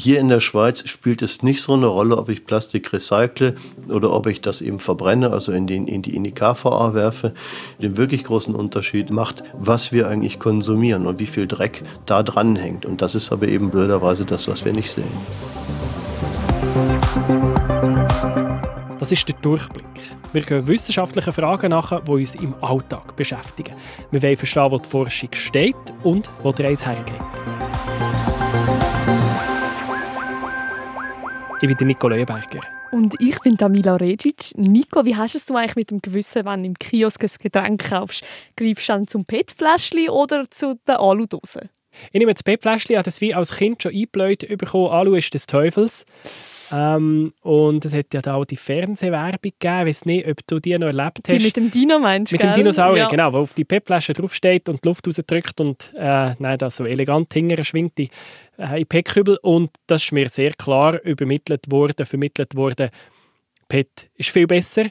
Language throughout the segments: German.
Hier in der Schweiz spielt es nicht so eine Rolle, ob ich Plastik recycle oder ob ich das eben verbrenne, also in, den, in, die, in die KVA werfe. Den wirklich großen Unterschied macht, was wir eigentlich konsumieren und wie viel Dreck da dran hängt. Und das ist aber eben blöderweise das, was wir nicht sehen. Das ist der Durchblick. Wir gehen wissenschaftlichen Fragen nach, die uns im Alltag beschäftigen. Wir wollen verstehen, wo die Forschung steht und wo die Reise hergeht. Ich bin Nico Leuenberger. Und ich bin Tamila Regic. Nico, wie hast du es eigentlich mit dem Gewissen, wenn du im Kiosk ein Getränk kaufst? Greifst du dann zum PET-Fläschchen oder zu der Aludose? Ich nehme das PET-Fläschchen, habe das wie als Kind schon eingebläut bekommen. Alu ist des Teufels. Ähm, und es hat ja da auch die Fernsehwerbung gegeben. Ich weiß nicht, ob du die noch erlebt hast. Die mit dem Dino meinst du? Mit gell? dem Dinosaurier, ja. genau, wo auf die PET-Flasche draufsteht und die Luft rausdrückt und äh, nein, das so elegant hinterher schwingt die äh, in PET-Kübel. Und das ist mir sehr klar übermittelt worden, vermittelt worden. PET ist viel besser.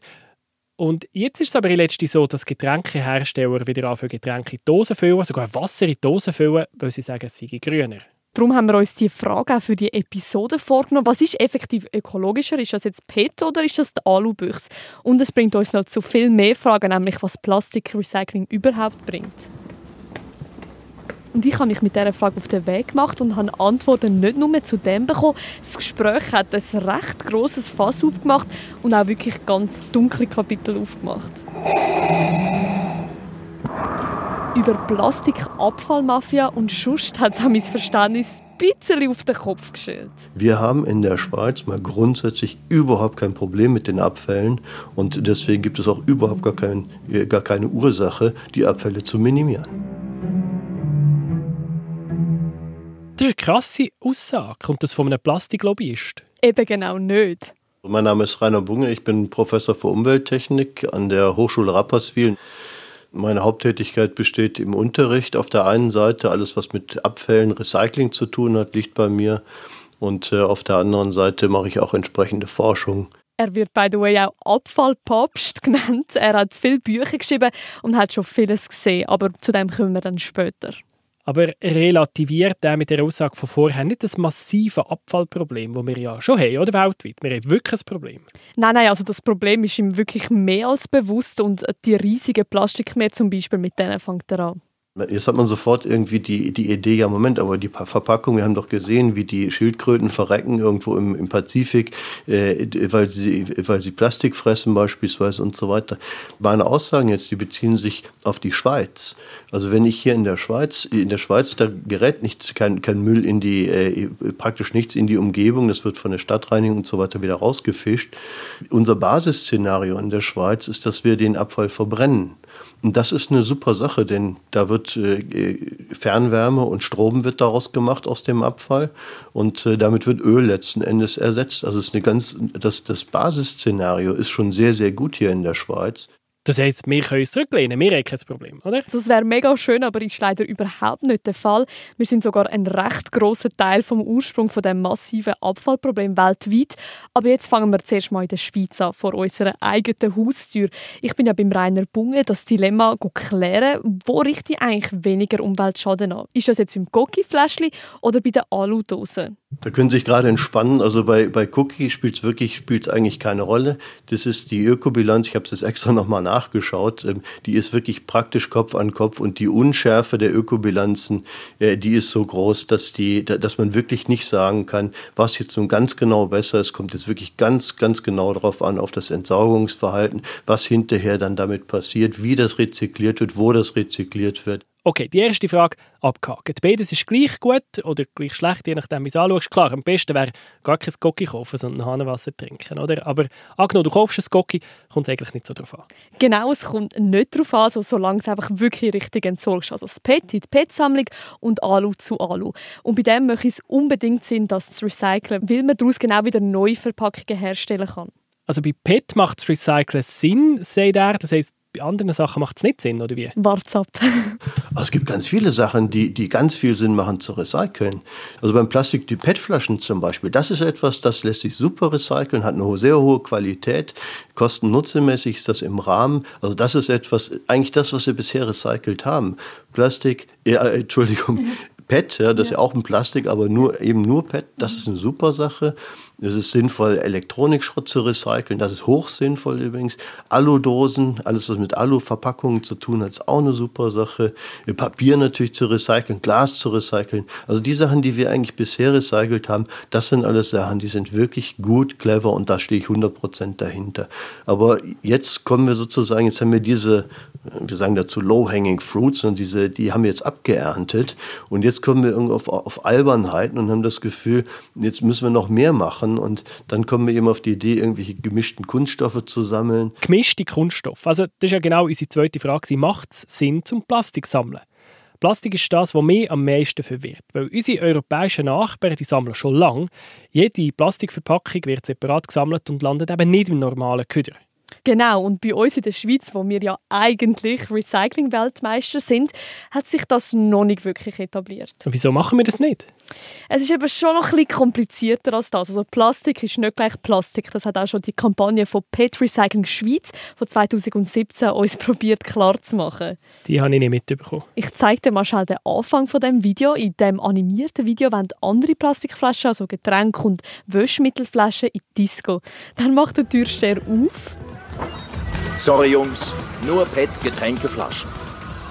Und jetzt ist es aber letzter so, dass Getränkehersteller wieder anfangen, Getränke in Dosen füllen, sogar Wasser in Dosen füllen, weil sie sagen, es sei grüner. Darum haben wir uns die Frage auch für die Episode vorgenommen. Was ist effektiv ökologischer? Ist das jetzt PET oder ist das die Alubüchse? Und es bringt uns noch zu viel mehr Fragen, nämlich was Plastikrecycling überhaupt bringt. Und ich habe mich mit dieser Frage auf den Weg gemacht und habe Antworten nicht nur zu dem bekommen. Das Gespräch hat ein recht grosses Fass aufgemacht und auch wirklich ganz dunkle Kapitel aufgemacht. Über Plastikabfallmafia und Schust hat es mein Verständnis ein bisschen auf den Kopf gestellt. Wir haben in der Schweiz mal grundsätzlich überhaupt kein Problem mit den Abfällen und deswegen gibt es auch überhaupt gar, kein, gar keine Ursache, die Abfälle zu minimieren. Das ist eine krasse Aussage. Kommt das von einem Plastiklobbyist? Eben genau nicht. Mein Name ist Rainer Bunge, ich bin Professor für Umwelttechnik an der Hochschule Rapperswil. Meine Haupttätigkeit besteht im Unterricht. Auf der einen Seite alles, was mit Abfällen, Recycling zu tun hat, liegt bei mir. Und äh, auf der anderen Seite mache ich auch entsprechende Forschung. Er wird, by the way, auch Abfallpapst genannt. Er hat viele Bücher geschrieben und hat schon vieles gesehen. Aber zu dem kommen wir dann später. Aber relativiert er mit der Aussage von vorher nicht das massive Abfallproblem, das wir ja schon haben, oder weltweit? Wir haben wirklich ein Problem. Nein, nein, also das Problem ist ihm wirklich mehr als bewusst und die riesigen Plastikmeer zum Beispiel, mit denen fängt er an. Jetzt hat man sofort irgendwie die, die Idee, ja Moment, aber die Verpackung, wir haben doch gesehen, wie die Schildkröten verrecken irgendwo im, im Pazifik, äh, weil, sie, weil sie Plastik fressen beispielsweise und so weiter. Meine Aussagen jetzt, die beziehen sich auf die Schweiz. Also wenn ich hier in der Schweiz, in der Schweiz, da gerät nichts, kein, kein Müll in die, äh, praktisch nichts in die Umgebung, das wird von der Stadtreinigung und so weiter wieder rausgefischt. Unser Basisszenario in der Schweiz ist, dass wir den Abfall verbrennen. Und das ist eine super Sache, denn da wird äh, Fernwärme und Strom wird daraus gemacht aus dem Abfall und äh, damit wird Öl letzten Endes ersetzt. Also ist eine ganz, das, das Basisszenario ist schon sehr, sehr gut hier in der Schweiz. Das heisst, wir können uns zurücklehnen, wir haben kein Problem, oder? Das wäre mega schön, aber ist leider überhaupt nicht der Fall. Wir sind sogar ein recht großer Teil vom Ursprung von dem massiven Abfallproblem weltweit. Aber jetzt fangen wir zuerst mal in der Schweiz an, vor unserer eigenen Haustür. Ich bin ja beim Rainer Bunge das Dilemma klären, wo richte ich eigentlich weniger Umweltschaden an? Ist das jetzt beim Cookie-Fläschchen oder bei der Aludose? Da können Sie sich gerade entspannen. Also bei, bei Cookie spielt es wirklich spielt's eigentlich keine Rolle. Das ist die Ökobilanz. Ich habe es jetzt extra nochmal nachgeschaut. Ähm, die ist wirklich praktisch Kopf an Kopf und die Unschärfe der Ökobilanzen, äh, die ist so groß, dass, die, dass man wirklich nicht sagen kann, was jetzt nun ganz genau besser ist. Kommt jetzt wirklich ganz, ganz genau darauf an, auf das Entsorgungsverhalten, was hinterher dann damit passiert, wie das rezykliert wird, wo das rezykliert wird. Okay, die erste Frage abgehakt. Beides ist gleich gut oder gleich schlecht, je nachdem, wie du es anschaust. Klar, am besten wäre gar kein Gocki kaufen, sondern Hahnenwasser trinken. Oder? Aber angenommen, du kaufst ein Gocki, kommt es eigentlich nicht so darauf an. Genau, es kommt nicht darauf an, also, solange es einfach wirklich richtig entsorgst. Also das PET in die PET-Sammlung und Alu zu Alu. Und bei dem möchte es unbedingt Sinn, das zu recyceln, weil man daraus genau wieder neue Verpackungen herstellen kann. Also bei PET macht das Recyceln Sinn, sagt er. Das heisst, bei anderen Sachen macht es nicht Sinn, oder wie? Wart's ab. Also es gibt ganz viele Sachen, die, die ganz viel Sinn machen zu recyceln. Also beim Plastik, die PET-Flaschen zum Beispiel, das ist etwas, das lässt sich super recyceln, hat eine sehr hohe Qualität, kosten-nutzemäßig ist das im Rahmen. Also das ist etwas, eigentlich das, was wir bisher recycelt haben. Plastik, äh, Entschuldigung, PET, ja, das ja. ist ja auch ein Plastik, aber nur, eben nur PET, das ist eine super Sache. Es ist sinnvoll, Elektronikschrott zu recyceln. Das ist hochsinnvoll übrigens. Aludosen, alles was mit Aluverpackungen zu tun hat, ist auch eine super Sache. Papier natürlich zu recyceln, Glas zu recyceln. Also die Sachen, die wir eigentlich bisher recycelt haben, das sind alles Sachen, die sind wirklich gut, clever und da stehe ich 100% dahinter. Aber jetzt kommen wir sozusagen, jetzt haben wir diese, wir sagen dazu low-hanging fruits und diese, die haben wir jetzt abgeerntet und jetzt kommen wir irgendwie auf, auf Albernheiten und haben das Gefühl, jetzt müssen wir noch mehr machen machen. Und dann kommen wir eben auf die Idee, irgendwelche gemischten Kunststoffe zu sammeln. Gemischte Kunststoffe. Also das ist ja genau unsere zweite Frage. Macht es Sinn, zum Plastik sammeln? Plastik ist das, was mich am meisten verwirrt. Weil unsere europäischen Nachbarn, die sammeln schon lange. Jede Plastikverpackung wird separat gesammelt und landet eben nicht im normalen Köder. Genau, und bei uns in der Schweiz, wo wir ja eigentlich Recycling-Weltmeister sind, hat sich das noch nicht wirklich etabliert. Und wieso machen wir das nicht? Es ist eben schon noch ein bisschen komplizierter als das. Also Plastik ist nicht gleich Plastik. Das hat auch schon die Kampagne von Pet Recycling Schweiz von 2017 uns probiert klarzumachen. Die habe ich nicht mitbekommen. Ich zeige dir mal schnell den Anfang von dem Video. In dem animierten Video wollen andere Plastikflaschen, also Getränke und Wäschmittelflaschen in Disco. Dann macht der Türsteher auf. Sorry Jungs, nur PET-Getränkeflaschen.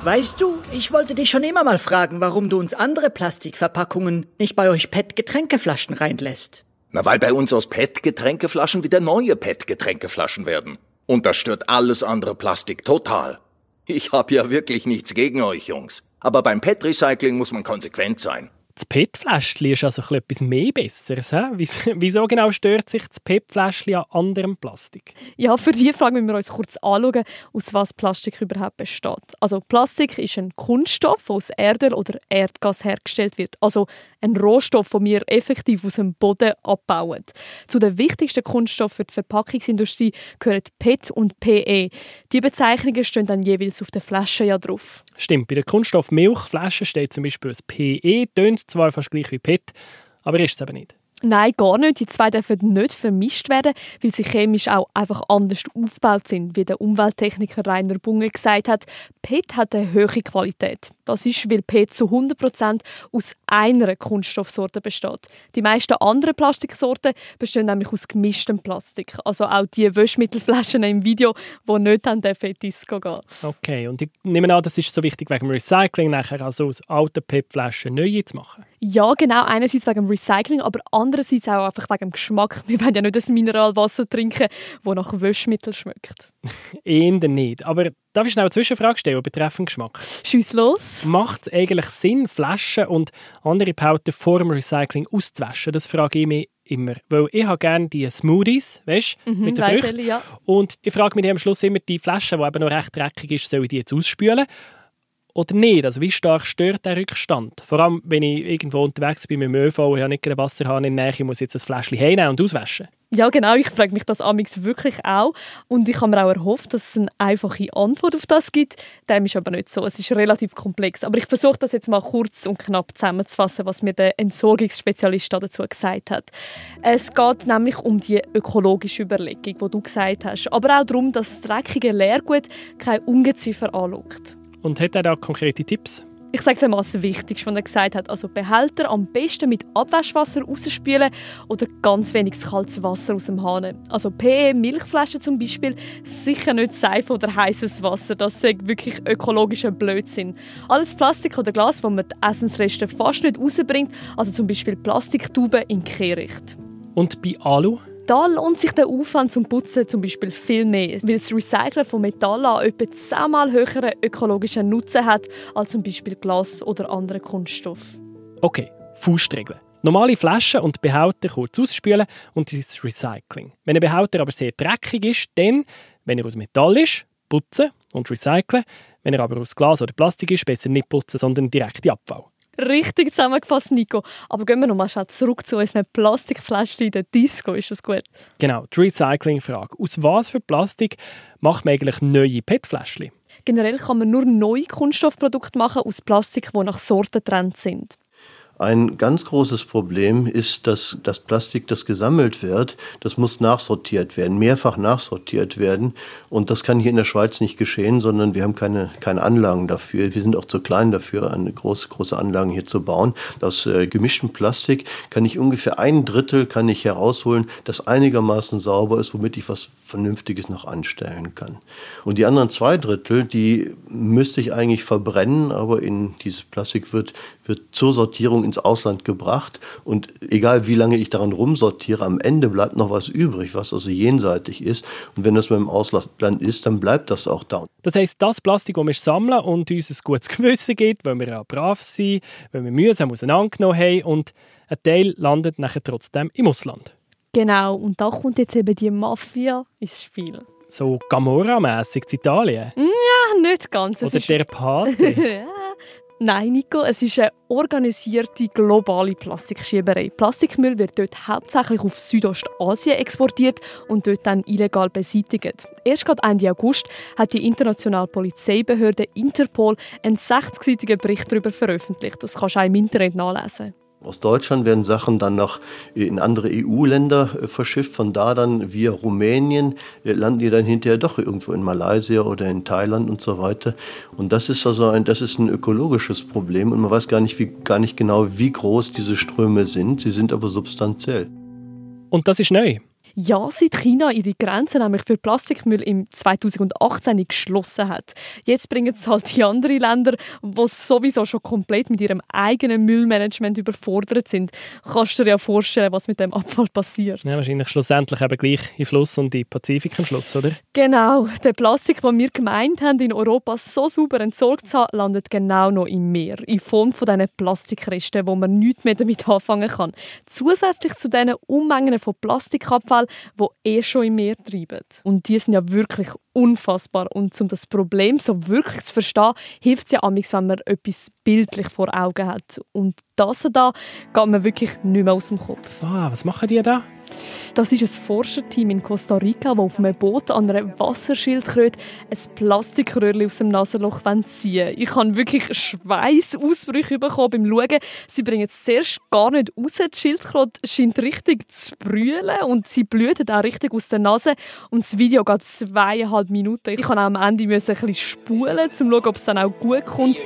Weißt du, ich wollte dich schon immer mal fragen, warum du uns andere Plastikverpackungen nicht bei euch PET-Getränkeflaschen reinlässt. Na, weil bei uns aus PET-Getränkeflaschen wieder neue PET-Getränkeflaschen werden. Und das stört alles andere Plastik total. Ich hab ja wirklich nichts gegen euch, Jungs. Aber beim PET-Recycling muss man konsequent sein. Das PET-Fläschchen ist also etwas mehr Besseres. He? Wieso genau stört sich das PET-Fläschchen an anderem Plastik? Ja, für diese Frage müssen wir uns kurz anschauen, aus was Plastik überhaupt besteht. Also Plastik ist ein Kunststoff, der aus Erdöl oder Erdgas hergestellt wird. Also ein Rohstoff, den wir effektiv aus dem Boden abbauen. Zu den wichtigsten Kunststoffen für die Verpackungsindustrie gehören PET und PE. Die Bezeichnungen stehen dann jeweils auf der Flasche ja drauf. Stimmt, bei der Kunststoff Milchflasche steht zum Beispiel das PE, tönt zwar fast gleich wie PET, aber ist es eben nicht. Nein, gar nicht. Die zwei dürfen nicht vermischt werden, weil sie chemisch auch einfach anders aufgebaut sind, wie der Umwelttechniker Rainer Bunge gesagt hat. PET hat eine hohe Qualität. Das ist, weil PET zu 100% aus einer Kunststoffsorte besteht. Die meisten anderen Plastiksorten bestehen nämlich aus gemischtem Plastik. Also auch die Wäschmittelflaschen im Video, die nicht an den Fetisco gehen. Okay, und ich nehme an, das ist so wichtig wegen dem Recycling, nachher also aus alten PET-Flaschen neue zu machen. Ja, genau. Einerseits wegen dem Recycling, aber andererseits auch einfach wegen dem Geschmack. Wir wollen ja nicht das Mineralwasser trinken, das nach Wäschmittel schmeckt. Eher nicht. Aber darf ich schnell eine Zwischenfrage stellen betreffend Geschmack? Schieß los. Macht es eigentlich Sinn, Flaschen und andere Pauten vor dem Recycling auszuwaschen? Das frage ich mich immer. Weil ich habe gerne die Smoothies, weißt mhm, mit den Früchten. Ja. Und ich frage mich am Schluss immer, die Flasche, die eben noch recht dreckig ist, soll ich die jetzt ausspülen? oder nicht? Also wie stark stört der Rückstand? Vor allem, wenn ich irgendwo unterwegs bin mit dem ÖV und ich habe nicht einen Wasserhahn in der Nähe, ich muss jetzt ein Fläschchen heimnehmen und auswaschen. Ja, genau. Ich frage mich das amix wirklich auch. Und ich habe mir auch erhofft, dass es eine einfache Antwort auf das gibt. Dem ist aber nicht so. Es ist relativ komplex. Aber ich versuche das jetzt mal kurz und knapp zusammenzufassen, was mir der Entsorgungsspezialist dazu gesagt hat. Es geht nämlich um die ökologische Überlegung, die du gesagt hast. Aber auch darum, dass das dreckige Leergut kein Ungeziefer anlockt. Und hat er da konkrete Tipps? Ich sage dir mal das Wichtigste, was er gesagt hat. Also Behälter am besten mit Abwaschwasser rausspülen oder ganz wenig kaltes Wasser aus dem Hahn. Also PE-Milchflaschen zum Beispiel, sicher nicht Seife oder heißes Wasser. Das ist wirklich ökologischer Blödsinn. Alles Plastik oder Glas, wo man die Essensreste fast nicht rausbringt, also zum Beispiel Plastiktuben in Kehricht. Und bei Alu? Da lohnt sich der Aufwand zum Putzen zum Beispiel viel mehr, weil das Recyceln von Metall an etwa zehnmal höheren ökologischen Nutzen hat als zum Beispiel Glas oder andere Kunststoff. Okay, Faustregeln. Normale Flaschen und Behälter kurz ausspülen und das Recycling. Wenn ein Behälter aber sehr dreckig ist, dann, wenn er aus Metall ist, putzen und recyceln. Wenn er aber aus Glas oder Plastik ist, besser nicht putzen, sondern direkt in Abfall. Richtig zusammengefasst, Nico. Aber gehen wir nochmal zurück zu unseren Plastikfläschchen in der Disco. Ist das gut? Genau, die Recycling-Frage. Aus was für Plastik macht man eigentlich neue PET-Fläschchen? Generell kann man nur neue Kunststoffprodukte machen aus Plastik, die nach Sorten getrennt sind. Ein ganz großes Problem ist, dass das Plastik, das gesammelt wird, das muss nachsortiert werden, mehrfach nachsortiert werden. Und das kann hier in der Schweiz nicht geschehen, sondern wir haben keine, keine Anlagen dafür. Wir sind auch zu klein dafür, eine große, große Anlagen hier zu bauen. Aus äh, gemischtem Plastik kann ich ungefähr ein Drittel kann ich herausholen, das einigermaßen sauber ist, womit ich was Vernünftiges noch anstellen kann. Und die anderen zwei Drittel, die müsste ich eigentlich verbrennen, aber in dieses Plastik wird, wird zur Sortierung ins Ausland gebracht. Und egal wie lange ich daran rumsortiere, am Ende bleibt noch was übrig, was also jenseitig ist. Und wenn das beim Ausland ist, dann bleibt das auch da. Das heisst, das Plastik, das wir sammeln und uns ein gutes Gewissen gibt, weil wir ja brav sind, weil wir mühsam auseinandergenommen haben und ein Teil landet nachher trotzdem im Ausland. Genau, und da kommt jetzt eben die Mafia ins Spiel. So Gamora-mässig in Italien? Ja, nicht ganz. Es Oder der Pate? Nein, Nico, es ist eine organisierte globale Plastikschieberei. Plastikmüll wird dort hauptsächlich auf Südostasien exportiert und dort dann illegal beseitigt. Erst gerade Ende August hat die internationale Polizeibehörde Interpol einen 60-seitigen Bericht darüber veröffentlicht. Das kannst du auch im Internet nachlesen. Aus Deutschland werden Sachen dann noch in andere EU-Länder äh, verschifft. Von da dann via Rumänien äh, landen die dann hinterher doch irgendwo in Malaysia oder in Thailand und so weiter. Und das ist also ein, das ist ein ökologisches Problem und man weiß gar nicht, wie, gar nicht genau, wie groß diese Ströme sind. Sie sind aber substanziell. Und das ist neu. Ja, seit China ihre Grenzen nämlich für Plastikmüll im 2018 geschlossen hat. Jetzt bringen es halt die anderen Länder, die sowieso schon komplett mit ihrem eigenen Müllmanagement überfordert sind. Kannst du dir ja vorstellen, was mit dem Abfall passiert? Ja, wahrscheinlich schlussendlich eben gleich in Fluss und in Pazifik am Schluss, oder? Genau. Der Plastik, den wir gemeint haben, in Europa so sauber entsorgt zu haben, landet genau noch im Meer. In Form von diesen Plastikresten, wo man nichts mehr damit anfangen kann. Zusätzlich zu diesen Unmengen von Plastikabfall die eh schon im Meer treiben. Und die sind ja wirklich unfassbar. Und um das Problem so wirklich zu verstehen, hilft es ja amigs, wenn man etwas bildlich vor Augen hat. Und das da geht mir wirklich nicht mehr aus dem Kopf. Ah, was machen die da? Das ist ein Forscherteam in Costa Rica, das auf einem Boot an einer Wasserschildkröte ein Plastikröhrchen aus dem Nasenloch ziehen Ich habe wirklich Schweißausbrüche bekommen beim Schauen. Sie bringen es zuerst gar nicht raus. Die Schildkröte scheint richtig zu brüllen und sie blüht auch richtig aus der Nase. Und das Video geht zweieinhalb Minuten. Ich musste am Ende ein bisschen spulen, um zu schauen, ob es dann auch gut kommt.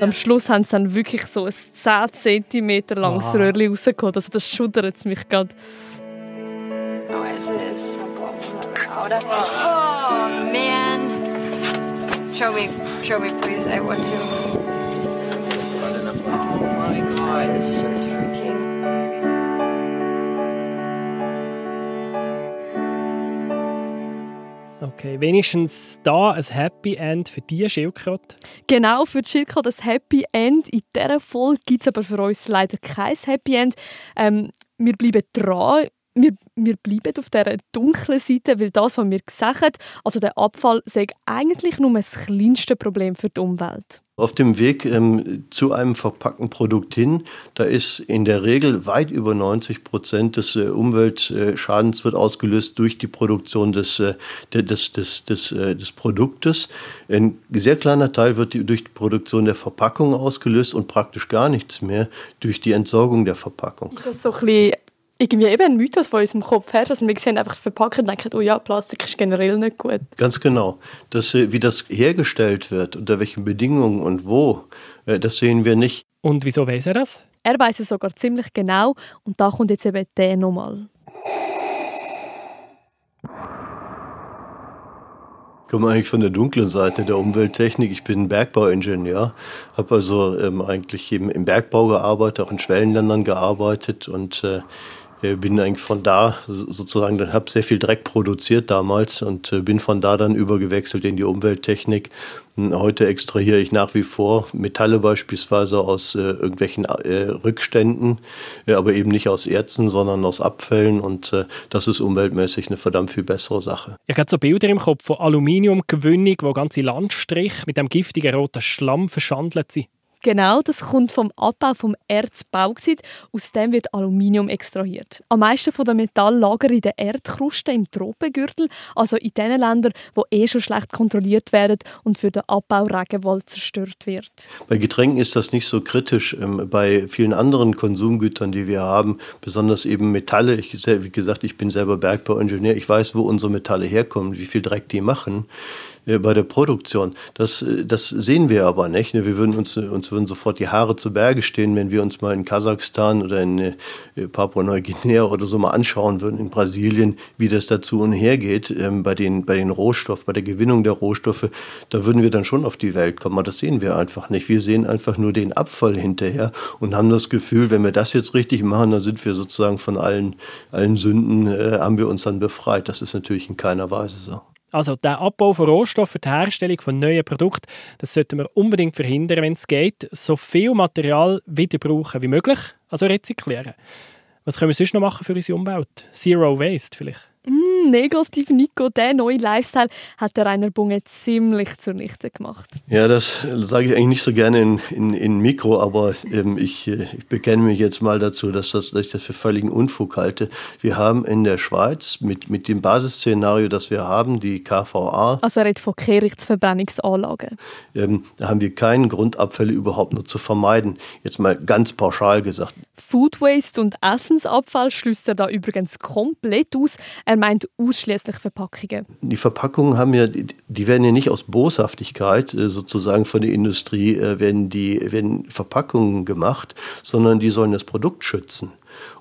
Am Schluss haben sie dann wirklich so ein 10 cm langes wow. Röhrchen rausgeholt. Also das schudert es mich gerade. Oh, man. Show me, show me please. I want to. Oh my god, this was freaking... Okay, wenigstens da ein Happy End für die Schildkröte. Genau, für die Schildkröte ein Happy End. In dieser Folge gibt es aber für uns leider kein Happy End. Ähm, wir bleiben dran. Wir, wir bleiben auf dieser dunklen Seite, weil das, was wir gesagt haben, also der Abfall, sei eigentlich nur das kleinste Problem für die Umwelt. Auf dem Weg ähm, zu einem verpackten Produkt hin, da ist in der Regel weit über 90 Prozent des äh, Umweltschadens wird ausgelöst durch die Produktion des, äh, des, des, des, äh, des Produktes. Ein sehr kleiner Teil wird die, durch die Produktion der Verpackung ausgelöst und praktisch gar nichts mehr durch die Entsorgung der Verpackung. Das ist so ein bisschen irgendwie eben ein Mythos von unserem Kopf herrscht. Also wir sehen einfach verpackt und denken, oh ja, Plastik ist generell nicht gut. Ganz genau. Das, äh, wie das hergestellt wird, unter welchen Bedingungen und wo, äh, das sehen wir nicht. Und wieso weiß er das? Er weiß es sogar ziemlich genau und da kommt jetzt eben der nochmal. Ich komme eigentlich von der dunklen Seite der Umwelttechnik. Ich bin Bergbauingenieur, habe also ähm, eigentlich eben im Bergbau gearbeitet, auch in Schwellenländern gearbeitet und äh, bin eigentlich von da sozusagen, habe sehr viel Dreck produziert damals und äh, bin von da dann übergewechselt in die Umwelttechnik. Heute extrahiere ich nach wie vor Metalle beispielsweise aus äh, irgendwelchen äh, Rückständen, äh, aber eben nicht aus Erzen, sondern aus Abfällen und äh, das ist umweltmäßig eine verdammt viel bessere Sache. Ich habe so Bilder im Kopf von Aluminiumgewinnung, wo ganze Landstriche mit dem giftigen roten Schlamm verschandelt sind. Genau, das kommt vom Abbau vom Erzbauxit. Aus dem wird Aluminium extrahiert. Am meisten von den Metall lagern in der Erdkruste im Tropengürtel, also in den Ländern, wo eh schon schlecht kontrolliert werden und für den Abbau Regenwald zerstört wird. Bei Getränken ist das nicht so kritisch. Ähm, bei vielen anderen Konsumgütern, die wir haben, besonders eben Metalle. Ich, wie gesagt, ich bin selber Bergbauingenieur. Ich weiß, wo unsere Metalle herkommen, wie viel Dreck die machen bei der Produktion. Das, äh, das sehen wir aber nicht. Ne? Wir würden uns, uns würden sofort die Haare zu Berge stehen, wenn wir uns mal in Kasachstan oder in äh, Papua-Neuguinea oder so mal anschauen würden, in Brasilien, wie das dazu und her geht ähm, bei, den, bei den Rohstoffen, bei der Gewinnung der Rohstoffe. Da würden wir dann schon auf die Welt kommen. Aber das sehen wir einfach nicht. Wir sehen einfach nur den Abfall hinterher und haben das Gefühl, wenn wir das jetzt richtig machen, dann sind wir sozusagen von allen, allen Sünden, äh, haben wir uns dann befreit. Das ist natürlich in keiner Weise so. Also der Abbau von Rohstoffen, die Herstellung von neuen Produkten, das sollten wir unbedingt verhindern, wenn es geht. So viel Material wieder brauchen wie möglich, also rezyklieren. Was können wir sonst noch machen für unsere Umwelt? Zero Waste vielleicht? Mm, negativ Nico, der neue Lifestyle hat der Rainer Bunge ziemlich zunichte gemacht. Ja, das sage ich eigentlich nicht so gerne in, in, in Mikro, aber ähm, ich, äh, ich bekenne mich jetzt mal dazu, dass, das, dass ich das für völligen Unfug halte. Wir haben in der Schweiz mit, mit dem Basisszenario, das wir haben, die KVA. Also er redet von Kehrichtverbrennungsanlagen. Ähm, da haben wir keinen Grund, Abfälle überhaupt nur zu vermeiden. Jetzt mal ganz pauschal gesagt. Food Waste und Essensabfall schließt er da übrigens komplett aus. Er meint ausschließlich Verpackungen. Die Verpackungen haben ja, die werden ja nicht aus Boshaftigkeit äh, sozusagen von der Industrie äh, werden die werden Verpackungen gemacht, sondern die sollen das Produkt schützen.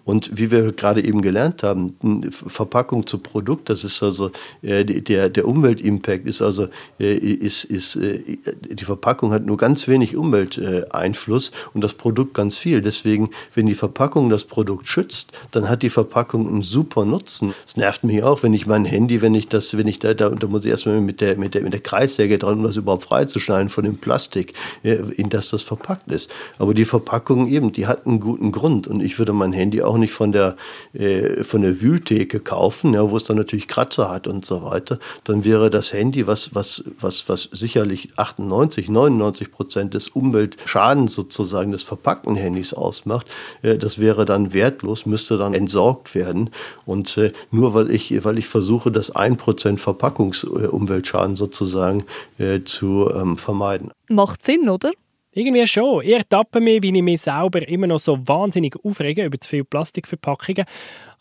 Und wie wir gerade eben gelernt haben, Verpackung zu Produkt, das ist also äh, der, der Umweltimpact ist also äh, ist, ist, äh, die Verpackung hat nur ganz wenig Umwelteinfluss und das Produkt ganz viel. Deswegen, wenn die Verpackung das Produkt schützt, dann hat die Verpackung einen super Nutzen. Es nervt mich auch, wenn ich mein Handy, wenn ich das, wenn ich da, da, da muss ich erstmal mit der, mit der, mit der Kreissäge dran, um das überhaupt freizuschneiden von dem Plastik, in das das verpackt ist. Aber die Verpackung eben, die hat einen guten Grund und ich würde mein Handy auch auch nicht von der, äh, von der Wühltheke kaufen, ja, wo es dann natürlich Kratzer hat und so weiter. Dann wäre das Handy, was, was, was, was sicherlich 98, 99 Prozent des Umweltschadens sozusagen des verpackten Handys ausmacht, äh, das wäre dann wertlos, müsste dann entsorgt werden. Und äh, nur weil ich, weil ich versuche, das 1% Verpackungsumweltschaden sozusagen äh, zu ähm, vermeiden. Macht Sinn, oder? Irgendwie schon. Ich ertappe mich, wie ich mich selber immer noch so wahnsinnig aufrege über zu viele Plastikverpackungen.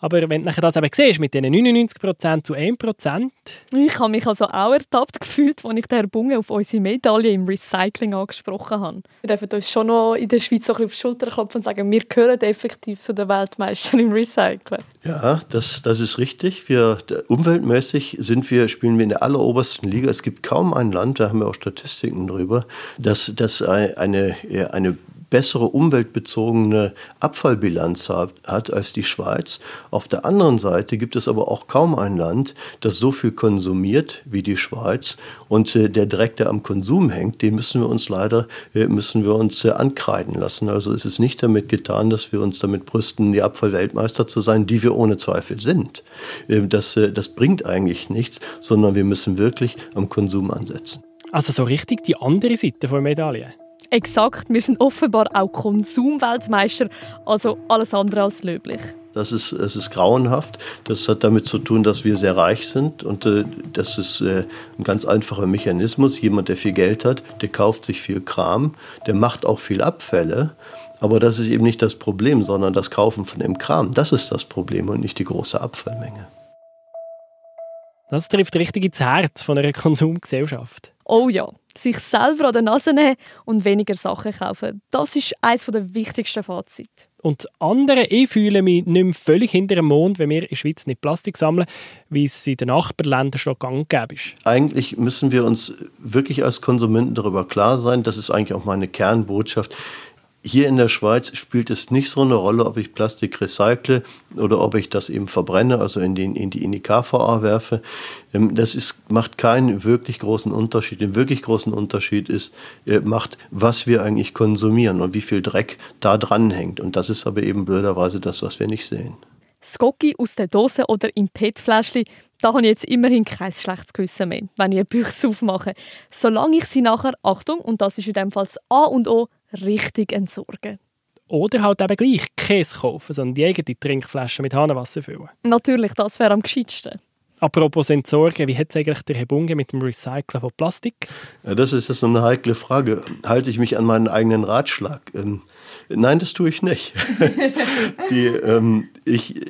Aber wenn du das eben siehst, mit diesen 99% zu 1%. Ich habe mich also auch ertappt gefühlt, als ich den Herr Bunge auf unsere Medaille im Recycling angesprochen habe. Wir dürfen uns schon noch in der Schweiz so ein bisschen auf die Schulter klopfen und sagen, wir gehören effektiv zu den Weltmeistern im Recyceln. Ja, das, das ist richtig. Wir, umweltmäßig sind wir, spielen wir in der allerobersten Liga. Es gibt kaum ein Land, da haben wir auch Statistiken drüber, das, das eine, eine bessere umweltbezogene Abfallbilanz hat als die Schweiz. Auf der anderen Seite gibt es aber auch kaum ein Land, das so viel konsumiert wie die Schweiz. Und äh, der Dreck, der am Konsum hängt, den müssen wir uns leider äh, müssen wir uns äh, ankreiden lassen. Also es ist nicht damit getan, dass wir uns damit brüsten, die Abfallweltmeister zu sein, die wir ohne Zweifel sind. Ähm, das, das bringt eigentlich nichts, sondern wir müssen wirklich am Konsum ansetzen. Also so richtig die andere Seite der Medaille. Exakt, wir sind offenbar auch Konsumweltmeister, also alles andere als löblich. Das ist, es ist grauenhaft. Das hat damit zu tun, dass wir sehr reich sind. Und äh, das ist äh, ein ganz einfacher Mechanismus. Jemand, der viel Geld hat, der kauft sich viel Kram, der macht auch viel Abfälle. Aber das ist eben nicht das Problem, sondern das Kaufen von dem Kram. Das ist das Problem und nicht die große Abfallmenge. Das trifft richtig ins Herz von einer Konsumgesellschaft. Oh ja, sich selber an der Nase nehmen und weniger Sachen kaufen. Das ist eines der wichtigsten Fazit. Und andere, ich fühle mich nicht mehr völlig hinter dem Mond, wenn wir in der Schweiz nicht Plastik sammeln, wie es in den Nachbarländern schon gang gäbe ist. Eigentlich müssen wir uns wirklich als Konsumenten darüber klar sein, das ist eigentlich auch meine Kernbotschaft, hier in der Schweiz spielt es nicht so eine Rolle, ob ich Plastik recycle oder ob ich das eben verbrenne, also in, den, in, die, in die KVA werfe. Ähm, das ist, macht keinen wirklich großen Unterschied. Den wirklich großen Unterschied ist, äh, macht, was wir eigentlich konsumieren und wie viel Dreck da dran hängt. Und das ist aber eben blöderweise das, was wir nicht sehen. Skoki aus der Dose oder im PET-Fläschchen, da habe ich jetzt immerhin kein schlechtes Gewissen mehr, wenn ich eine Büchse aufmache. Solange ich sie nachher, Achtung, und das ist in dem Fall das A und O, richtig entsorge. Oder halt eben gleich Käse kaufen, sondern die eigene Trinkflasche mit Hahnenwasser füllen. Natürlich, das wäre am gescheitsten. Apropos Entsorgen, wie hat es eigentlich der Herr Bunge mit dem Recyceln von Plastik? Ja, das ist jetzt eine heikle Frage. Halte ich mich an meinen eigenen Ratschlag? Ähm, nein, das tue ich nicht. Die, ähm, ich,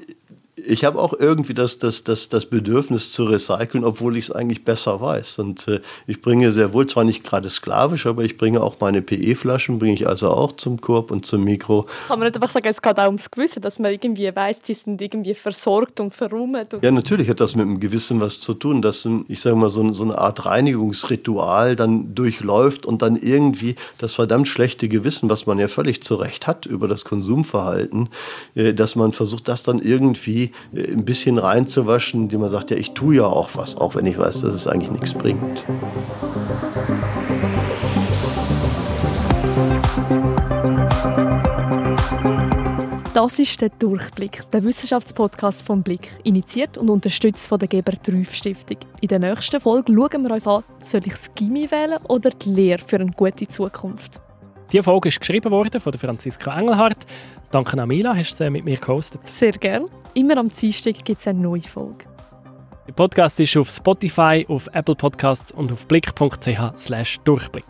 ich habe auch irgendwie das, das, das, das Bedürfnis zu recyceln, obwohl ich es eigentlich besser weiß. Und äh, ich bringe sehr wohl, zwar nicht gerade sklavisch, aber ich bringe auch meine PE-Flaschen, bringe ich also auch zum Korb und zum Mikro. Kann man nicht einfach sagen, es geht auch ums Gewissen, dass man irgendwie weiß, die sind irgendwie versorgt und verräumt? Ja, natürlich hat das mit dem Gewissen was zu tun, dass, ich sage mal, so, so eine Art Reinigungsritual dann durchläuft und dann irgendwie das verdammt schlechte Gewissen, was man ja völlig zu Recht hat über das Konsumverhalten, äh, dass man versucht, das dann irgendwie ein bisschen reinzuwaschen, indem man sagt, ja, ich tue ja auch was, auch wenn ich weiß, dass es eigentlich nichts bringt. Das ist der Durchblick, der Wissenschaftspodcast vom Blick, initiiert und unterstützt von der Geber 3 Stiftung. In der nächsten Folge schauen wir uns an, soll ich das Gimmi wählen oder die Lehre für eine gute Zukunft? Diese Folge ist geschrieben worden von Franziska Engelhardt. Danke an Mila, hast du sie mit mir gehostet. Sehr gerne. Immer am Dienstag gibt es eine neue Folge. Der Podcast ist auf Spotify, auf Apple Podcasts und auf blick.ch/durchblick.